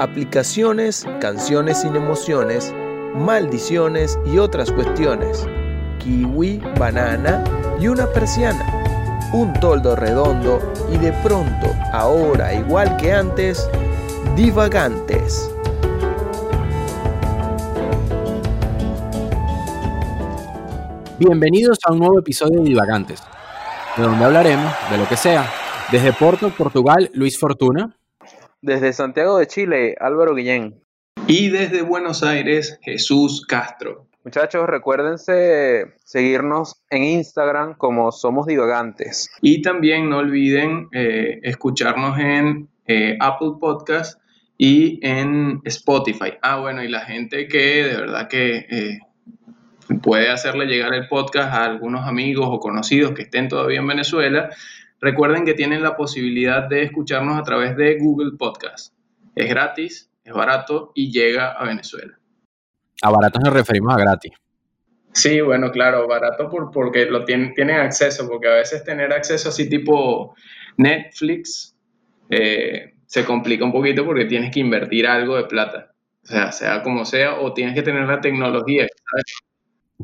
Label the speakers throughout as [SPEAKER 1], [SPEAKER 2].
[SPEAKER 1] aplicaciones, canciones sin emociones, maldiciones y otras cuestiones, kiwi, banana y una persiana, un toldo redondo y de pronto, ahora igual que antes, divagantes.
[SPEAKER 2] Bienvenidos a un nuevo episodio de Divagantes, de donde hablaremos de lo que sea. Desde Porto, Portugal, Luis Fortuna.
[SPEAKER 3] Desde Santiago de Chile, Álvaro Guillén.
[SPEAKER 4] Y desde Buenos Aires, Jesús Castro.
[SPEAKER 3] Muchachos, recuérdense seguirnos en Instagram como Somos Divagantes.
[SPEAKER 4] Y también no olviden eh, escucharnos en eh, Apple Podcast y en Spotify. Ah, bueno, y la gente que de verdad que eh, puede hacerle llegar el podcast a algunos amigos o conocidos que estén todavía en Venezuela, recuerden que tienen la posibilidad de escucharnos a través de Google Podcast. Es gratis, es barato y llega a Venezuela.
[SPEAKER 2] A barato nos referimos a gratis.
[SPEAKER 4] Sí, bueno, claro, barato por, porque lo tienen, tienen acceso, porque a veces tener acceso así tipo Netflix eh, se complica un poquito porque tienes que invertir algo de plata. O sea, sea como sea, o tienes que tener la tecnología. ¿sabes?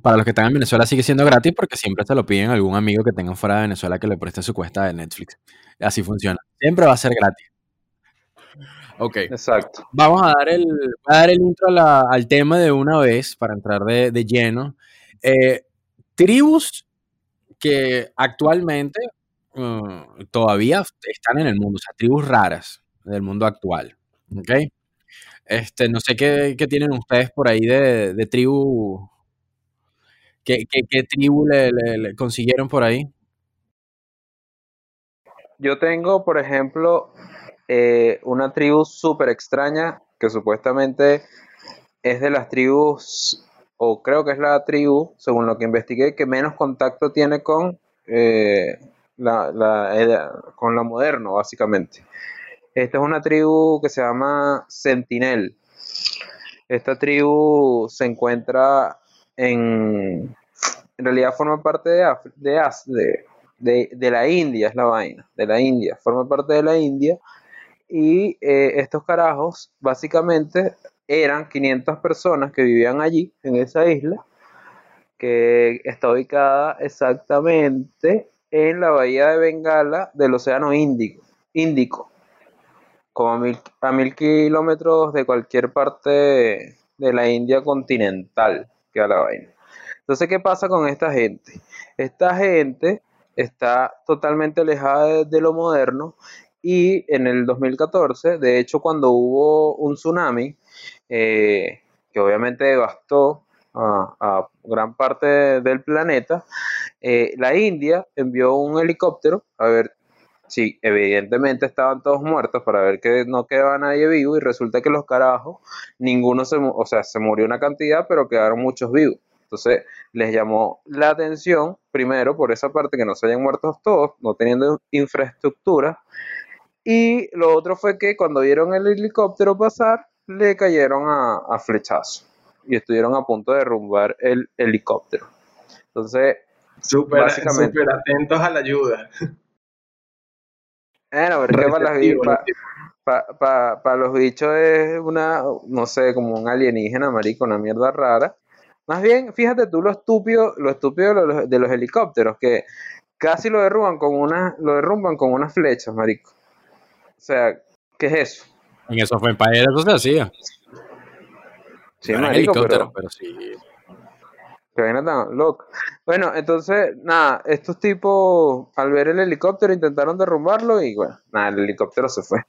[SPEAKER 2] Para los que están en Venezuela sigue siendo gratis porque siempre se lo piden a algún amigo que tengan fuera de Venezuela que le preste su cuesta de Netflix. Así funciona. Siempre va a ser gratis. Ok.
[SPEAKER 3] Exacto.
[SPEAKER 2] Vamos a dar el, a dar el intro a la- al tema de una vez para entrar de, de lleno. Eh, tribus que actualmente uh, todavía están en el mundo, o sea, tribus raras del mundo actual. ¿Ok? Este, no sé qué, qué tienen ustedes por ahí de, de tribu. ¿Qué, tribu le, consiguieron por ahí?
[SPEAKER 3] Yo tengo, por ejemplo, eh, una tribu súper extraña que supuestamente es de las tribus, o creo que es la tribu, según lo que investigué, que menos contacto tiene con, eh, la, edad- con lo moderno, básicamente. Esta es una tribu que se llama Sentinel. Esta tribu se encuentra en, realidad forma parte de, Af- de, de, de la India, es la vaina, de la India, forma parte de la India. Y eh, estos carajos básicamente eran 500 personas que vivían allí, en esa isla, que está ubicada exactamente en la bahía de Bengala del Océano Índico, Índico como a mil, a mil kilómetros de cualquier parte de la India continental, que a la vaina. Entonces, ¿qué pasa con esta gente? Esta gente está totalmente alejada de, lo moderno y en el 2014, de hecho, cuando hubo un tsunami, eh, que obviamente devastó a, a gran parte del planeta, eh, la India envió un helicóptero a ver Sí, evidentemente estaban todos muertos para ver que no quedaba nadie vivo y resulta que los carajos, ninguno se, o sea, se murió una cantidad, pero quedaron muchos vivos. Entonces les llamó la atención, primero por esa parte que no se hayan muerto todos, no teniendo infraestructura, y lo otro fue que cuando vieron el helicóptero pasar, le cayeron a, a flechazos y estuvieron a punto de derrumbar el helicóptero. Entonces,
[SPEAKER 4] súper atentos a la ayuda.
[SPEAKER 3] Bueno, pero es que para, los bichos es una, no sé, como un alienígena, marico, una mierda rara. Más bien, fíjate tú lo estúpido, lo estúpido de los, de los helicópteros, que casi lo derrumban con una, lo derrumban con unas flechas, marico. O sea, ¿qué es eso?
[SPEAKER 2] En eso fue en Empire eso se hacía.
[SPEAKER 3] Sí,
[SPEAKER 2] No
[SPEAKER 3] marico,
[SPEAKER 2] helicóptero,
[SPEAKER 3] pero
[SPEAKER 2] pero sí.
[SPEAKER 3] Qué vaina tan loca. Bueno, entonces, nada, estos tipos al ver el helicóptero intentaron derrumbarlo y bueno, nada, el helicóptero se fue.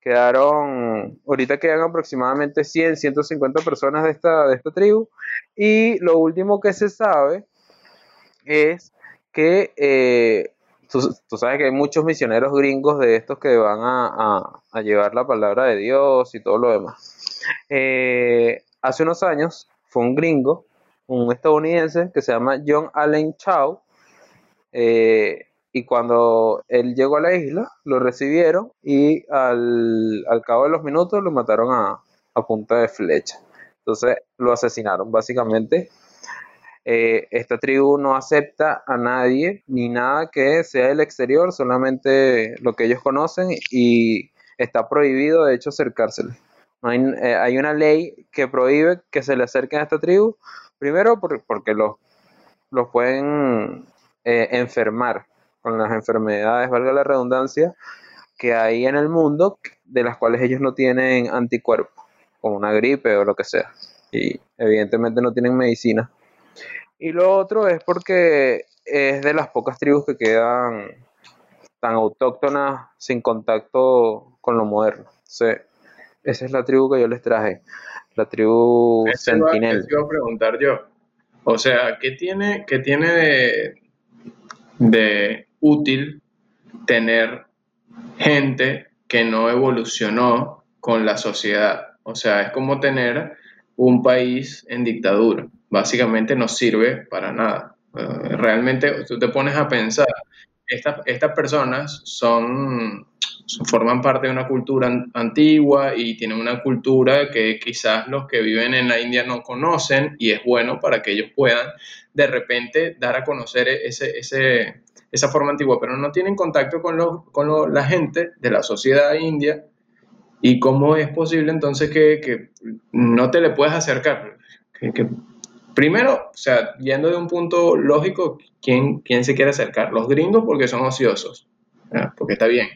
[SPEAKER 3] Quedaron, ahorita quedan aproximadamente 100, 150 personas de esta, de esta tribu. Y lo último que se sabe es que eh, tú, sabes que hay muchos misioneros gringos de estos que van a, a- a llevar la palabra de Dios y todo lo demás. Eh, hace unos años fue un gringo, un estadounidense que se llama John Allen Chow. eh, y cuando él llegó a la isla, lo recibieron y al, al cabo de los minutos lo mataron a, punta de flecha. Entonces lo asesinaron básicamente. Eh, esta tribu no acepta a nadie ni nada que sea del exterior, solamente lo que ellos conocen y está prohibido de hecho acercársele. hay, eh, hay, una ley que prohíbe que se le acerquen a esta tribu, primero porque los, los pueden eh, enfermar con las enfermedades, valga la redundancia, que hay en el mundo de las cuales ellos no tienen anticuerpos, como una gripe o lo que sea. Y evidentemente no tienen medicina. Y lo otro es porque es de las pocas tribus que quedan tan autóctonas sin contacto con lo moderno. esa es la tribu que yo les traje, la tribu Sentinel.
[SPEAKER 4] iba a preguntar yo. O sea, ¿qué tiene, qué tiene de, de útil tener gente que no evolucionó con la sociedad? O sea, es como tener un país en dictadura. Básicamente no sirve para nada. Eh, realmente tú te pones a pensar, estas, estas personas son, forman parte de una cultura antigua y tienen una cultura que quizás los que viven en la India no conocen y es bueno para que ellos puedan de repente dar a conocer ese, ese, esa forma antigua, pero no tienen contacto con, con la gente de la sociedad india y cómo es posible entonces que, que no te le puedas acercar. que, Primero, o sea, yendo de un punto lógico, ¿quién, quién se quiere acercar? Los gringos porque son ociosos, porque está bien.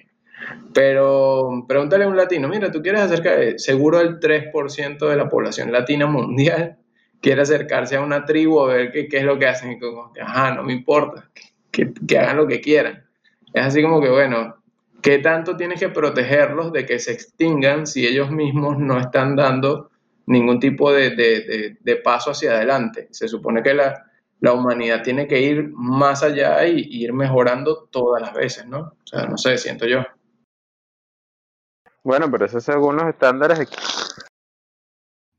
[SPEAKER 4] Pero pregúntale a un latino, mira, tú quieres acercar, eh, seguro el 3% de la población latina mundial quiere acercarse a una tribu a ver qué, qué es lo que hacen. Y como, ajá, no me importa, que, que hagan lo que quieran. Es así como que, bueno, ¿qué tanto tienes que protegerlos de que se extingan si ellos mismos no están dando ningún tipo de, paso hacia adelante. Se supone que la, humanidad tiene que ir más allá y, ir mejorando todas las veces, ¿no? O sea, no sé, siento yo.
[SPEAKER 3] Bueno, pero eso según los estándares.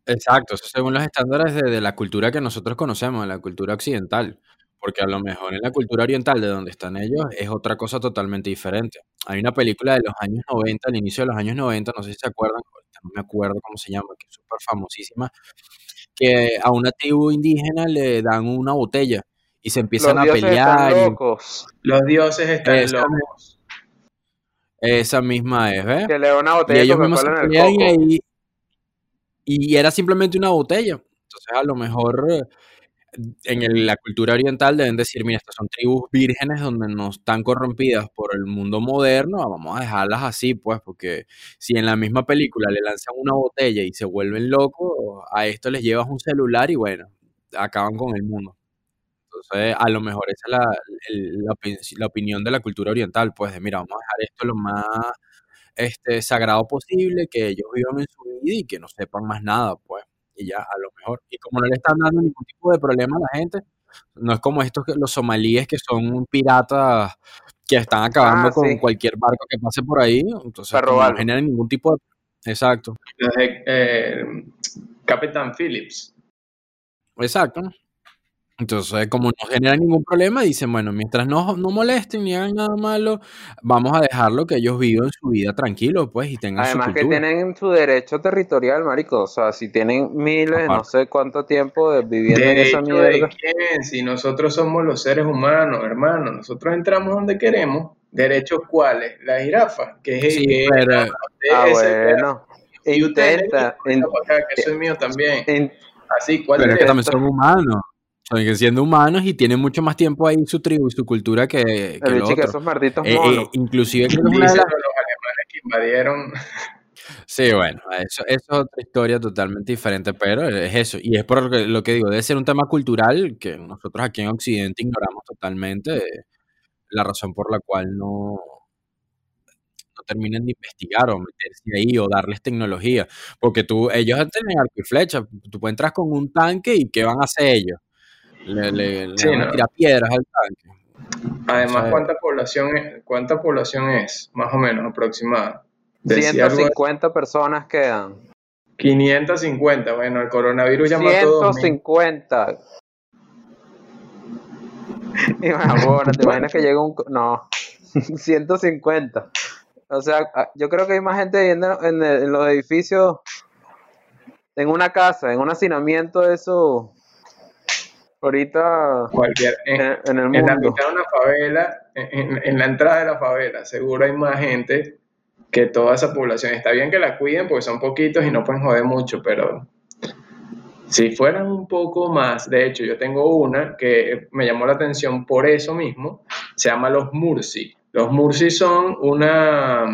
[SPEAKER 2] Exacto, eso según los estándares de, de la cultura que nosotros conocemos, de la cultura occidental. Porque a lo mejor en la cultura oriental, de donde están ellos, es otra cosa totalmente diferente. Hay una película de los años 90, al inicio de los años 90, no sé si se acuerdan, no me acuerdo cómo se llama, que es súper famosísima, que a una tribu indígena le dan una botella y se empiezan a pelear.
[SPEAKER 3] locos.
[SPEAKER 4] Los dioses están esa, locos.
[SPEAKER 2] Esa misma es, ¿ves?
[SPEAKER 3] Que le da una botella y ellos mismos se pelean
[SPEAKER 2] y, y era simplemente una botella. Entonces, a lo mejor en la cultura oriental deben decir, mira, estas son tribus vírgenes donde no están corrompidas por el mundo moderno, vamos a dejarlas así, pues, porque si en la misma película le lanzan una botella y se vuelven locos, a esto les llevas un celular y bueno, acaban con el mundo. Entonces, a lo mejor esa es la, la, opinión de la cultura oriental, pues, de mira, vamos a dejar esto lo más este, sagrado posible, que ellos vivan en su vida y que no sepan más nada, pues y ya a lo mejor. Y como no le están dando ningún tipo de problema a la gente, no es como estos los somalíes que son piratas que están acabando ah, con cualquier barco que pase por ahí, entonces no generan ningún tipo de... Exacto.
[SPEAKER 4] Eh, Capitán Phillips.
[SPEAKER 2] Exacto. Entonces, como no genera ningún problema, dicen, bueno, mientras no, no molesten ni hagan nada malo, vamos a dejarlo que ellos vivan su vida tranquilo, pues, y tengan
[SPEAKER 3] Además
[SPEAKER 2] su
[SPEAKER 3] que tienen su derecho territorial, marico. O sea, si tienen miles, no sé cuánto tiempo de viviendo en esa mierda.
[SPEAKER 4] Si nosotros somos los seres humanos, hermano, nosotros entramos donde queremos. ¿Derechos cuáles? La jirafa, que es...
[SPEAKER 2] Sí, pero...
[SPEAKER 3] ah, bueno.
[SPEAKER 4] Y intenta. acá, que soy mío también. Así, ¿cuál
[SPEAKER 2] pero es que también son humanos siguen siendo humanos y tienen mucho más tiempo ahí su tribu y su cultura que, que
[SPEAKER 3] el que esos malditos
[SPEAKER 2] eh, eh, inclusive que
[SPEAKER 4] los alemanes que invadieron
[SPEAKER 2] Sí, bueno, eso, eso, es otra historia totalmente diferente, pero es eso. Y es por lo que, digo, debe ser un tema cultural que nosotros aquí en Occidente ignoramos totalmente, la razón por la cual no, no terminan de investigar o meterse ahí o darles tecnología. Porque tú, ellos tienen arco y flecha, tú entras con un tanque y ¿qué van a hacer ellos? Le, le, tira piedras al tanque.
[SPEAKER 4] Además, ¿cuánta población, es, ¿cuánta población es, más o menos, aproximada?
[SPEAKER 3] 150 personas quedan.
[SPEAKER 4] 550, bueno, el coronavirus ya mató
[SPEAKER 3] 150. bueno, te imaginas que llega un... No, 150. O sea, yo creo que hay más gente viviendo en, en los edificios, en una casa, en un hacinamiento de eso ahorita
[SPEAKER 4] cualquier en, el mundo. En la mitad de una favela, en, la entrada de la favela, seguro hay más gente que toda esa población. Está bien que la cuiden porque son poquitos y no pueden joder mucho, pero si fueran un poco más, de hecho yo tengo una que me llamó la atención por eso mismo, se llama los Mursi. Los Mursi son una,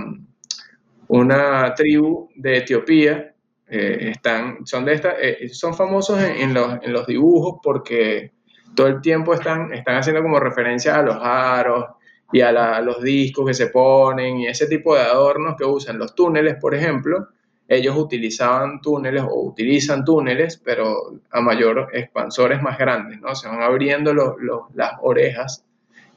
[SPEAKER 4] una tribu de Etiopía, eh, están, son, de esta, eh, son famosos en, los, en, los, dibujos porque todo el tiempo están, están haciendo como referencia a los aros y a, los discos que se ponen y ese tipo de adornos que usan los túneles, por ejemplo. Ellos utilizaban túneles o utilizan túneles, pero a mayor expansores más grandes, ¿no? Se van abriendo las orejas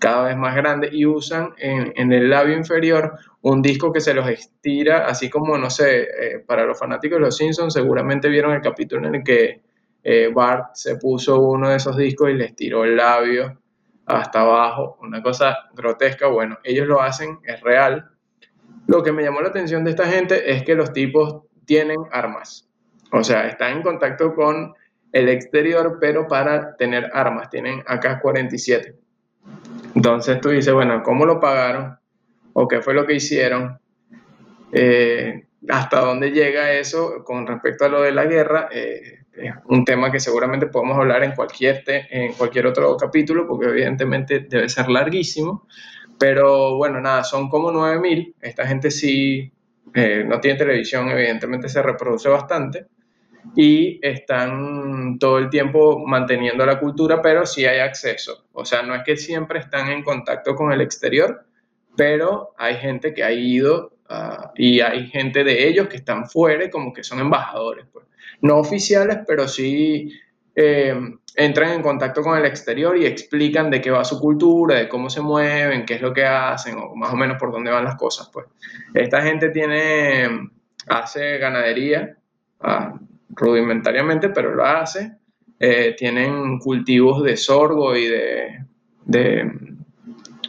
[SPEAKER 4] cada vez más grandes y usan en, el labio inferior un disco que se los estira, así como, no sé, eh, para los fanáticos de los Simpsons seguramente vieron el capítulo en el que eh, Bart se puso uno de esos discos y le estiró el labio hasta abajo, una cosa grotesca. Bueno, ellos lo hacen, es real. Lo que me llamó la atención de esta gente es que los tipos tienen armas. O sea, están en contacto con el exterior, pero para tener armas. Tienen AK-47. Entonces tú dices, bueno, ¿cómo lo pagaron? ¿O qué fue lo que hicieron? Eh, ¿Hasta dónde llega eso con respecto a lo de la guerra? Eh, es un tema que seguramente podemos hablar en cualquier, en cualquier otro capítulo, porque evidentemente debe ser larguísimo. Pero bueno, nada, son como 9.000. Esta gente sí eh, no tiene televisión, evidentemente se reproduce bastante. Y están todo el tiempo manteniendo la cultura, pero sí hay acceso. O sea, no es que siempre están en contacto con el exterior, pero hay gente que ha ido ah, y hay gente de ellos que están fuera, como que son embajadores. Pues no oficiales, pero sí eh, entran en contacto con el exterior y explican de qué va su cultura, de cómo se mueven, qué es lo que hacen, o más o menos por dónde van las cosas. Pues. Esta gente tiene, hace ganadería ah, rudimentariamente, pero lo hace. Eh, tienen cultivos de sorgo y de, de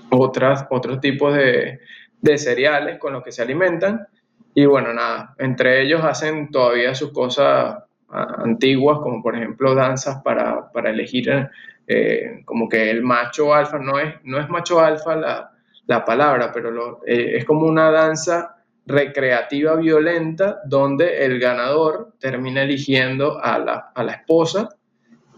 [SPEAKER 4] otras, otros tipos de, de cereales con los que se alimentan. Y bueno, nada, entre ellos hacen todavía sus cosas ah, antiguas, como por ejemplo danzas para, elegir eh, como que el macho alfa, no es, no es macho alfa la, palabra, pero eh, es como una danza recreativa violenta donde el ganador termina eligiendo a la, a la esposa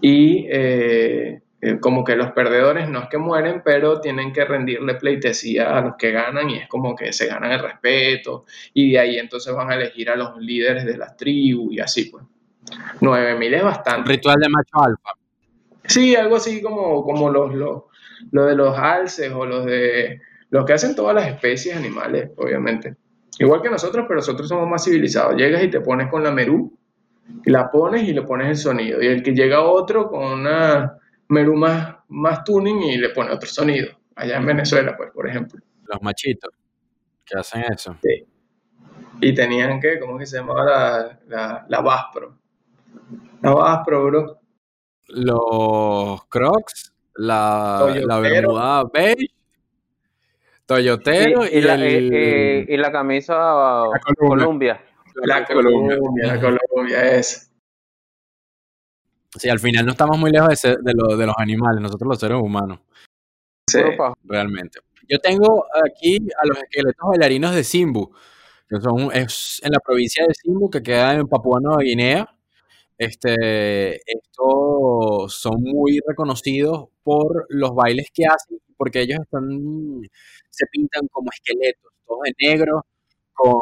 [SPEAKER 4] y eh, eh, como que los perdedores no es que mueren, pero tienen que rendirle pleitesía a los que ganan y es como que se ganan el respeto y de ahí entonces van a elegir a los líderes de las tribus y así pues. 9000 es bastante.
[SPEAKER 2] ritual de macho alfa.
[SPEAKER 4] Sí, algo así como, como los, los, lo de los alces o los de los que hacen todas las especies animales, obviamente. Igual que nosotros, pero nosotros somos más civilizados. Llegas y te pones con la merú, la pones y le pones el sonido. Y el que llega otro con una Meru más, más tuning y le pone otro sonido. Allá en Venezuela, pues, por ejemplo.
[SPEAKER 2] Los machitos que hacen eso.
[SPEAKER 4] Sí. Y tenían que, ¿cómo que se llamaba la, la, la Vaspro? La Vaspro, bro.
[SPEAKER 2] Los Crocs, la, la Bermuda beige, Toyotero y,
[SPEAKER 3] la, el, eh, y la camisa la Columbia.
[SPEAKER 4] La Columbia, la Columbia, es.
[SPEAKER 2] Sí, al final no estamos muy lejos de, de, de los animales, nosotros los seres humanos.
[SPEAKER 4] Sí.
[SPEAKER 2] Realmente. Yo tengo aquí a los esqueletos bailarinos de Simbu, que son es en la provincia de Simbu, que queda en Papua Nueva Guinea. Este, estos son muy reconocidos por los bailes que hacen, porque ellos están, se pintan como esqueletos, todos de negro, con,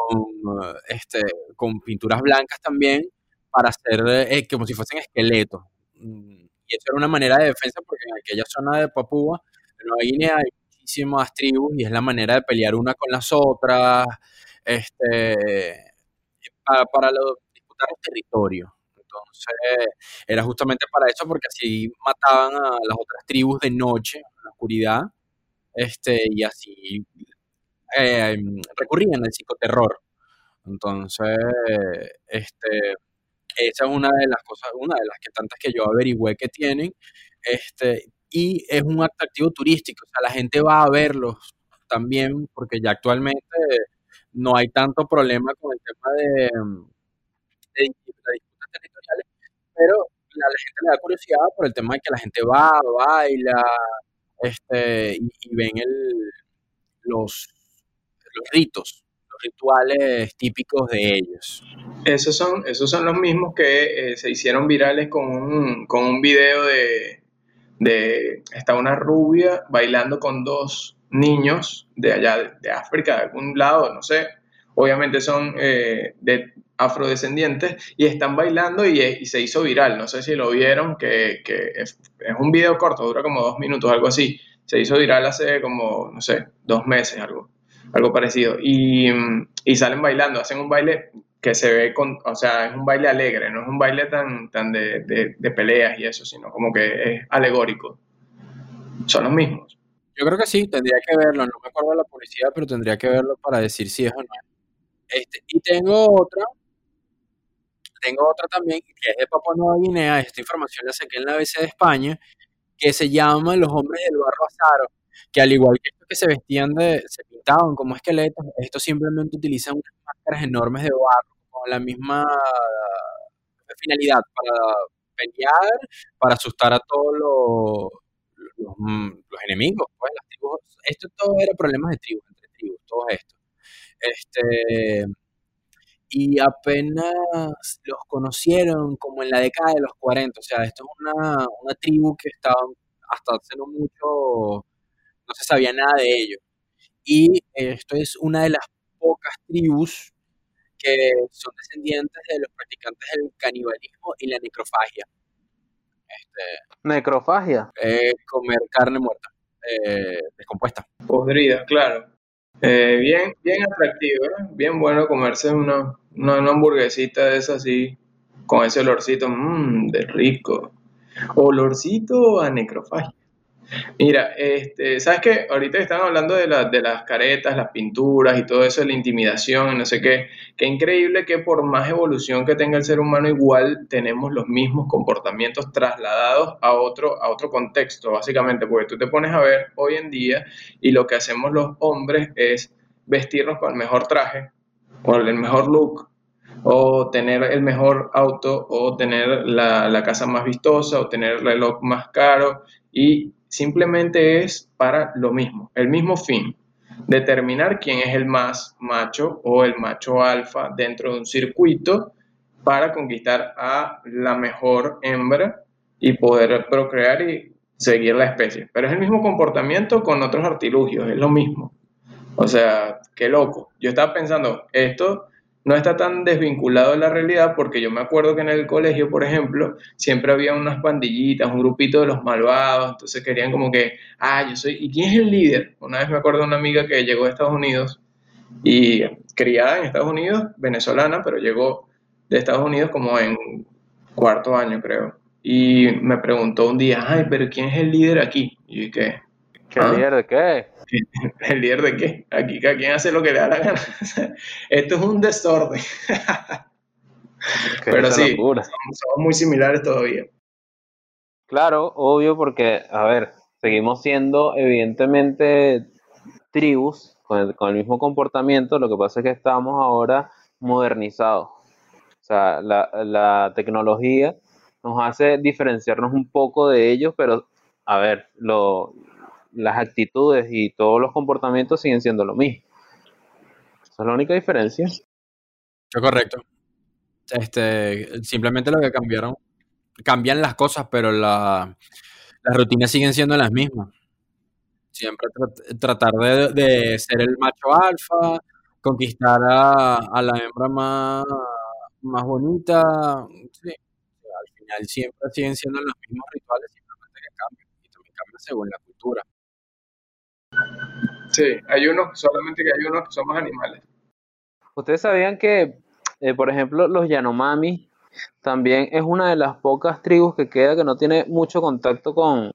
[SPEAKER 2] este, con pinturas blancas también, para hacer eh, como si fuesen esqueletos. Mm, y eso era una manera de defensa porque en aquella zona de Papúa, en Nueva Guinea, hay muchísimas tribus y es la manera de pelear una con las otras, este, para, disputar el territorio. Entonces, era justamente para eso, porque así mataban a las otras tribus de noche, oscuridad, este, y así eh, recurrían al psicoterror. Entonces, este, esa es una de las cosas, una de las que tantas que yo averigüé que tienen. Este, y es un atractivo turístico, o sea, la gente va a verlos también, porque ya actualmente no hay tanto problema con el tema de, de, disputas territoriales, pero la, la, gente le da curiosidad por el tema de que la gente va, baila, este, y, ven el, los, los ritos, los rituales típicos de ellos.
[SPEAKER 4] Esos son, esos son los mismos que eh, se hicieron virales con un, con un video de, de, está una rubia bailando con dos niños de allá, de África, de algún lado, no sé, obviamente son eh, de afrodescendientes y están bailando y, se hizo viral, no sé si lo vieron, que, es, un video corto, dura como dos minutos, algo así, se hizo viral hace como, no sé, dos meses, algo, algo parecido, y, y salen bailando, hacen un baile que se ve con, o sea, es un baile alegre, no es un baile tan, tan de, de, de, peleas y eso, sino como que es alegórico. Son los mismos.
[SPEAKER 2] Yo creo que sí, tendría que verlo, no me acuerdo de la publicidad, pero tendría que verlo para decir si es o no. Este, y tengo otra, tengo otra también, que es de Papua Nueva Guinea, esta información la saqué en la ABC de España, que se llama Los Hombres del Barro Azaro, que al igual que estos que se vestían de, se pintaban como esqueletos, estos simplemente utilizan unas máscaras enormes de barro la misma finalidad, para pelear, para asustar a todos los, los, enemigos. Pues, esto todo era problemas de tribus, entre tribus, todo esto. Este, y apenas los conocieron como en la década de los 40, o sea, esto es una, una tribu que estaba hasta hace no mucho, no se sabía nada de ellos. Y esto es una de las pocas tribus que son descendientes de los practicantes del canibalismo y la necrofagia.
[SPEAKER 3] Este, ¿Necrofagia?
[SPEAKER 2] Eh, comer carne muerta, eh, descompuesta.
[SPEAKER 4] Podrida, claro. Eh, bien, bien atractivo, bien bueno comerse una, una, hamburguesita de esas así, con ese olorcito, mmm, de rico. Olorcito a necrofagia. Mira, este, ¿sabes qué? Ahorita están hablando de, las caretas, las pinturas y todo eso, la intimidación, no sé qué. Qué increíble que por más evolución que tenga el ser humano, igual tenemos los mismos comportamientos trasladados a otro, a otro contexto, básicamente, porque tú te pones a ver hoy en día y lo que hacemos los hombres es vestirnos con el mejor traje, con el mejor look, o tener el mejor auto, o tener la, la casa más vistosa, o tener el reloj más caro, y simplemente es para lo mismo, el mismo fin, determinar quién es el más macho o el macho alfa dentro de un circuito para conquistar a la mejor hembra y poder procrear y seguir la especie. Pero es el mismo comportamiento con otros artilugios, es lo mismo. O sea, qué loco. Yo estaba pensando, esto no está tan desvinculado de la realidad porque yo me acuerdo que en el colegio, por ejemplo, siempre había unas pandillitas, un grupito de los malvados, entonces querían como que, ah, yo soy, ¿y quién es el líder? Una vez me acuerdo de una amiga que llegó a Estados Unidos y criada en Estados Unidos, venezolana, pero llegó de Estados Unidos como en cuarto año, creo. Y me preguntó un día, ay, pero ¿quién es el líder aquí? Y
[SPEAKER 3] ¿qué? ¿Qué líder de qué?
[SPEAKER 4] ¿El líder de qué? Aquí cada quien hace lo que le da la gana. Esto es un desorden. Pero sí, somos, muy similares todavía.
[SPEAKER 3] Claro, obvio, porque, a ver, seguimos siendo evidentemente tribus con el, con el mismo comportamiento, lo que pasa es que estamos ahora modernizados. O sea, la, la tecnología nos hace diferenciarnos un poco de ellos, pero, a ver, lo, las actitudes y todos los comportamientos siguen siendo lo mismo. Esa es la única diferencia.
[SPEAKER 2] correcto. Este, simplemente lo que cambiaron, cambian las cosas, pero la, las rutinas siguen siendo las mismas. Siempre tratar de, ser el macho alfa, conquistar a, la hembra más, más bonita. Sí. Al final siempre siguen siendo los mismos rituales, simplemente que cambian. Y también cambian según la cultura.
[SPEAKER 4] Sí, hay unos, solamente que hay unos que son más animales.
[SPEAKER 3] Ustedes sabían que, eh, por ejemplo, los Yanomami también es una de las pocas tribus que queda que no tiene mucho contacto con,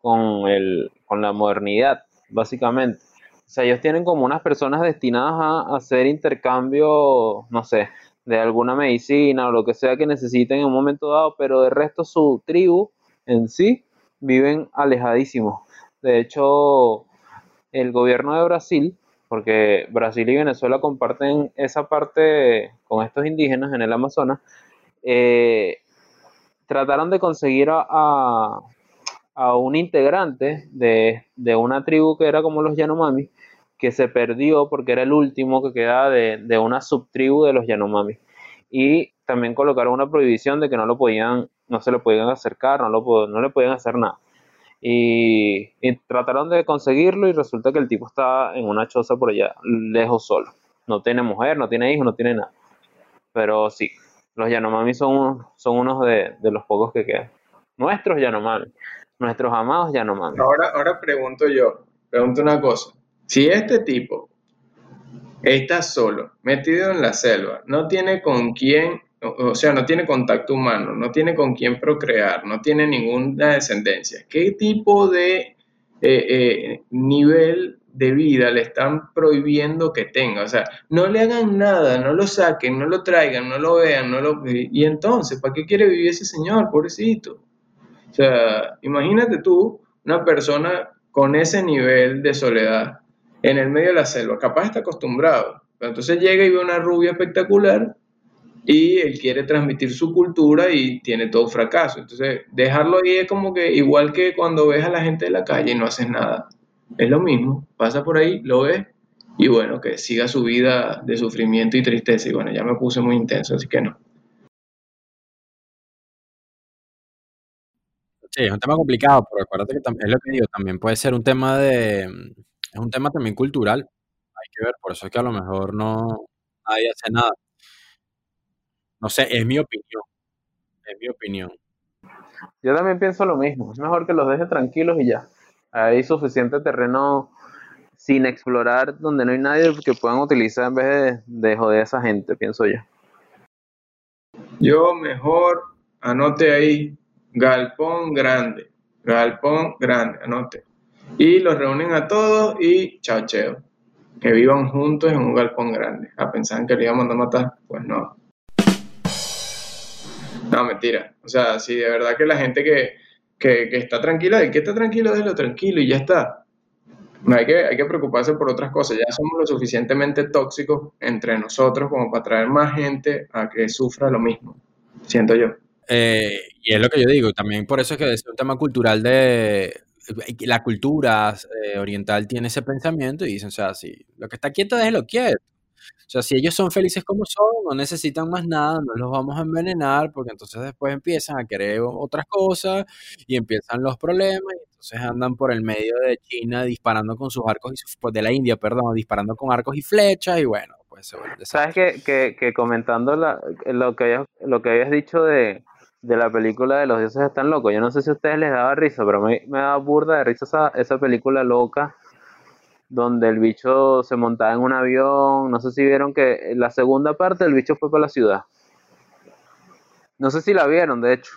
[SPEAKER 3] con, el, con la modernidad, básicamente. O sea, ellos tienen como unas personas destinadas a hacer intercambio, no sé, de alguna medicina o lo que sea que necesiten en un momento dado, pero de resto su tribu en sí viven alejadísimos. De hecho, el gobierno de Brasil, porque Brasil y Venezuela comparten esa parte con estos indígenas en el Amazonas, eh, trataron de conseguir a, un integrante de, una tribu que era como los Yanomami que se perdió porque era el último que quedaba de, de una subtribu de los Yanomami. Y también colocaron una prohibición de que no lo podían, no se le podían acercar, no, lo, no le podían hacer nada. Y, trataron de conseguirlo y resulta que el tipo estaba en una choza por allá, lejos solo. No tiene mujer, no tiene hijos, no tiene nada. Pero sí, los Yanomami son, son unos de, de los pocos que quedan. Nuestros Yanomami, nuestros amados Yanomami.
[SPEAKER 4] Ahora, ahora pregunto yo, pregunto una cosa. Si este tipo está solo, metido en la selva, no tiene con quién, o sea, no tiene contacto humano, no tiene con quién procrear, no tiene ninguna descendencia, ¿qué tipo de eh, eh, nivel de vida le están prohibiendo que tenga? O sea, no le hagan nada, no lo saquen, no lo traigan, no lo vean, no lo... Y entonces, ¿para qué quiere vivir ese señor, pobrecito? O sea, imagínate tú, una persona con ese nivel de soledad en el medio de la selva, capaz está acostumbrado, pero entonces llega y ve una rubia espectacular y él quiere transmitir su cultura y tiene todo fracaso. Entonces, dejarlo ahí es como que igual que cuando ves a la gente de la calle y no haces nada. Es lo mismo, pasa por ahí, lo ves y bueno, que siga su vida de sufrimiento y tristeza. Y bueno, ya me puse muy intenso, así que no.
[SPEAKER 2] Sí, es un tema complicado, pero acuérdate que es lo que digo, también puede ser un tema de, es un tema también cultural, hay que ver, por eso es que a lo mejor no nadie hace nada. No sé, es mi opinión, es mi opinión.
[SPEAKER 3] Yo también pienso lo mismo, es mejor que los deje tranquilos y ya. Hay suficiente terreno sin explorar donde no hay nadie que puedan utilizar en vez de, de joder a esa gente, pienso yo.
[SPEAKER 4] Yo mejor anote ahí, galpón grande, galpón grande, anote. Y los reúnen a todos y chao, cheo. Que vivan juntos en un galpón grande. A pensar que le iban a mandar a matar, pues no. No, mentira. O sea, si de verdad que la gente que, que, está tranquila, el que está tranquilo, déjelo tranquilo y ya está. No hay que, hay que preocuparse por otras cosas. Ya somos lo suficientemente tóxicos entre nosotros como para traer más gente a que sufra lo mismo. Siento yo.
[SPEAKER 2] Eh, y es lo que yo digo, también por eso es que es un tema cultural de la cultura eh, oriental tiene ese pensamiento y dicen, o sea, si lo que está quieto, déjelo quieto. O sea, si ellos son felices como son, no necesitan más nada, no los vamos a envenenar, porque entonces después empiezan a querer otras cosas y empiezan los problemas, y entonces andan por el medio de China disparando con sus arcos, y pues de la India, perdón, disparando con arcos y flechas, y bueno, pues se vuelve
[SPEAKER 3] ¿Sabes que, que, que comentando la, lo, que habías, lo que habías dicho de, de la película de los dioses están locos. Yo no sé si a ustedes les daba risa, pero me, me daba burda de risa esa, esa película loca donde el bicho se montaba en un avión. No sé si vieron que la segunda parte el bicho fue para la ciudad. No sé si la vieron, de hecho.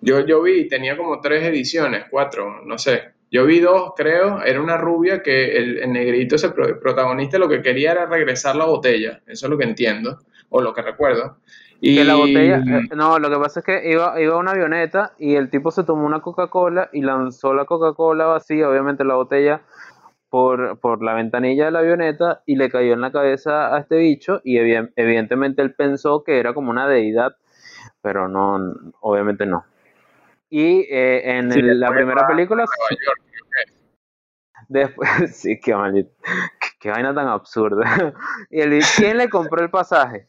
[SPEAKER 4] Yo, yo vi, tenía como tres ediciones, cuatro, no sé. Yo vi dos, creo. Era una rubia que el, el negrito, ese protagonista, lo que quería era regresar la botella. Eso es lo que entiendo, o lo que recuerdo.
[SPEAKER 3] Y... Que la botella, eh, no, lo que pasa es que iba, iba a una avioneta y el tipo se tomó una Coca-Cola y lanzó la Coca-Cola vacía, obviamente la botella, por, por la ventanilla de la avioneta y le cayó en la cabeza a este bicho y evidentemente él pensó que era como una deidad, pero no, obviamente no. Y eh, en
[SPEAKER 4] Sí,
[SPEAKER 3] el- la primera película,
[SPEAKER 4] York,
[SPEAKER 3] después, sí, qué maldito, qué, qué vaina tan absurda. y el, ¿quién le compró el pasaje?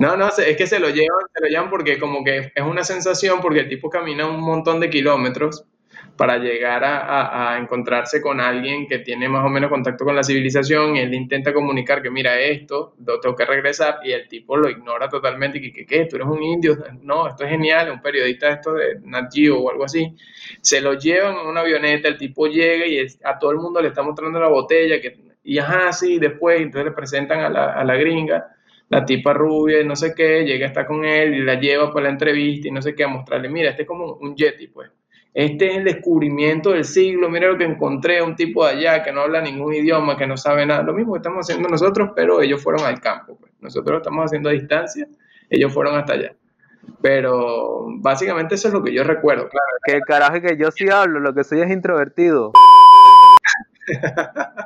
[SPEAKER 4] No, no, es que se lo llevan, se lo llevan porque como que es una sensación porque el tipo camina un montón de kilómetros para llegar a, encontrarse con alguien que tiene más o menos contacto con la civilización él intenta comunicar que mira esto, tengo que regresar y el tipo lo ignora totalmente y que, ¿qué? ¿Tú eres un indio? No, esto es genial, un periodista esto de Nat o algo así. Se lo llevan en una avioneta, el tipo llega y a todo el mundo le está mostrando la botella que, y ajá, sí, después entonces le presentan a la, gringa la tipa rubia y no sé qué, llega a estar con él y la lleva para la entrevista y no sé qué, a mostrarle, mira, este es como un yeti, pues. Este es el descubrimiento del siglo, mira lo que encontré, un tipo de allá que no habla ningún idioma, que no sabe nada, lo mismo que estamos haciendo nosotros, pero ellos fueron al campo, pues. Nosotros lo estamos haciendo a distancia, ellos fueron hasta allá. Pero básicamente eso es lo que yo recuerdo, claro.
[SPEAKER 3] Que el carajo que yo sí hablo, lo que soy es introvertido.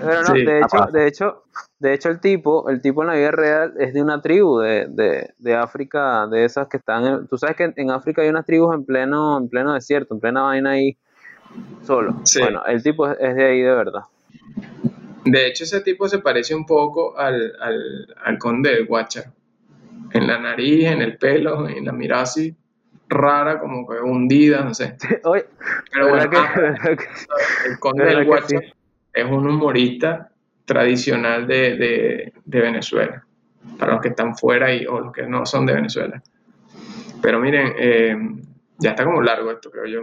[SPEAKER 3] Pero no,
[SPEAKER 4] Sí,
[SPEAKER 3] de hecho,
[SPEAKER 2] capaz.
[SPEAKER 3] de hecho, de hecho el tipo, el tipo en la vida real es de una tribu de, de, de África, de esas que están en, tú sabes que en África hay unas tribus en pleno, en pleno desierto, en plena vaina ahí, Solo.
[SPEAKER 4] Sí.
[SPEAKER 3] Bueno, el tipo es de ahí de verdad.
[SPEAKER 4] De hecho, ese tipo se parece un poco al, al, al conde del Guachar. En la nariz, en el pelo, en la mirada así rara, como que hundida, no sé.
[SPEAKER 3] Oye,
[SPEAKER 4] Pero bueno,
[SPEAKER 3] ¿verdad
[SPEAKER 4] ah,
[SPEAKER 3] que-
[SPEAKER 4] el conde del
[SPEAKER 3] sí?
[SPEAKER 4] Es un humorista tradicional de, de- de Venezuela, para los que están fuera y, o los que no son de Venezuela. Pero miren, eh, ya está como largo esto, creo yo.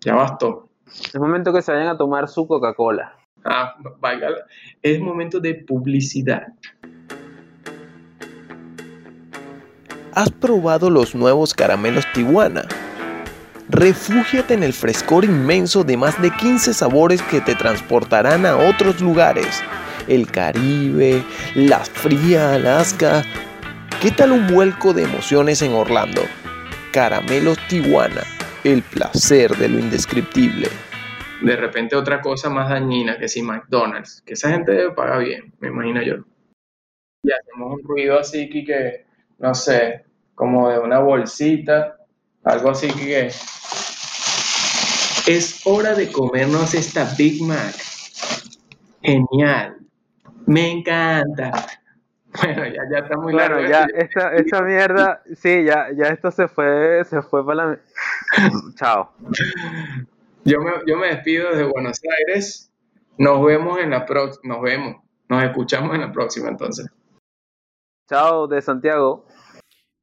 [SPEAKER 4] Ya bastó.
[SPEAKER 3] Es momento que se vayan a tomar su Coca-Cola.
[SPEAKER 4] Ah, la- es momento de publicidad.
[SPEAKER 1] ¿Has probado los nuevos caramelos Tijuana? Refúgiate en el frescor inmenso de más de 15 sabores que te transportarán a otros lugares. El Caribe, la fría Alaska. ¿Qué tal un vuelco de emociones en Orlando? Caramelos Tijuana, el placer de lo indescriptible.
[SPEAKER 4] De repente otra cosa más dañina que si McDonald's, que esa gente debe pagar bien, me imagino yo. Y hacemos un ruido así que, no sé, como de una bolsita, algo así que... Es hora de comernos esta Big Mac. Genial. Me encanta. Bueno, ya, ya está muy largo.
[SPEAKER 3] Bueno, ya esta, esta mierda, sí, ya, ya esto se fue, se fue para la... Chao.
[SPEAKER 4] Yo me, yo me despido desde Buenos Aires. Nos vemos en la próxima. Nos vemos. Nos escuchamos en la próxima entonces.
[SPEAKER 3] Chao de Santiago.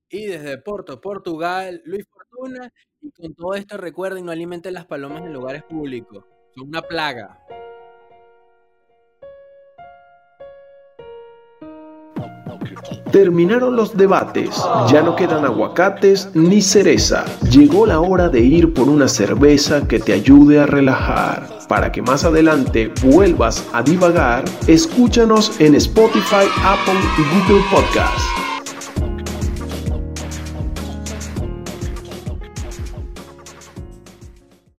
[SPEAKER 2] Y desde Porto, Portugal, Luis Fortuna. Y con todo esto recuerden, no alimenten las palomas en lugares públicos. Son una plaga.
[SPEAKER 1] Terminaron los debates, ya no quedan aguacates ni cereza. Llegó la hora de ir por una cerveza que te ayude a relajar. Para que más adelante vuelvas a divagar, escúchanos en Spotify, Apple y Google Podcast.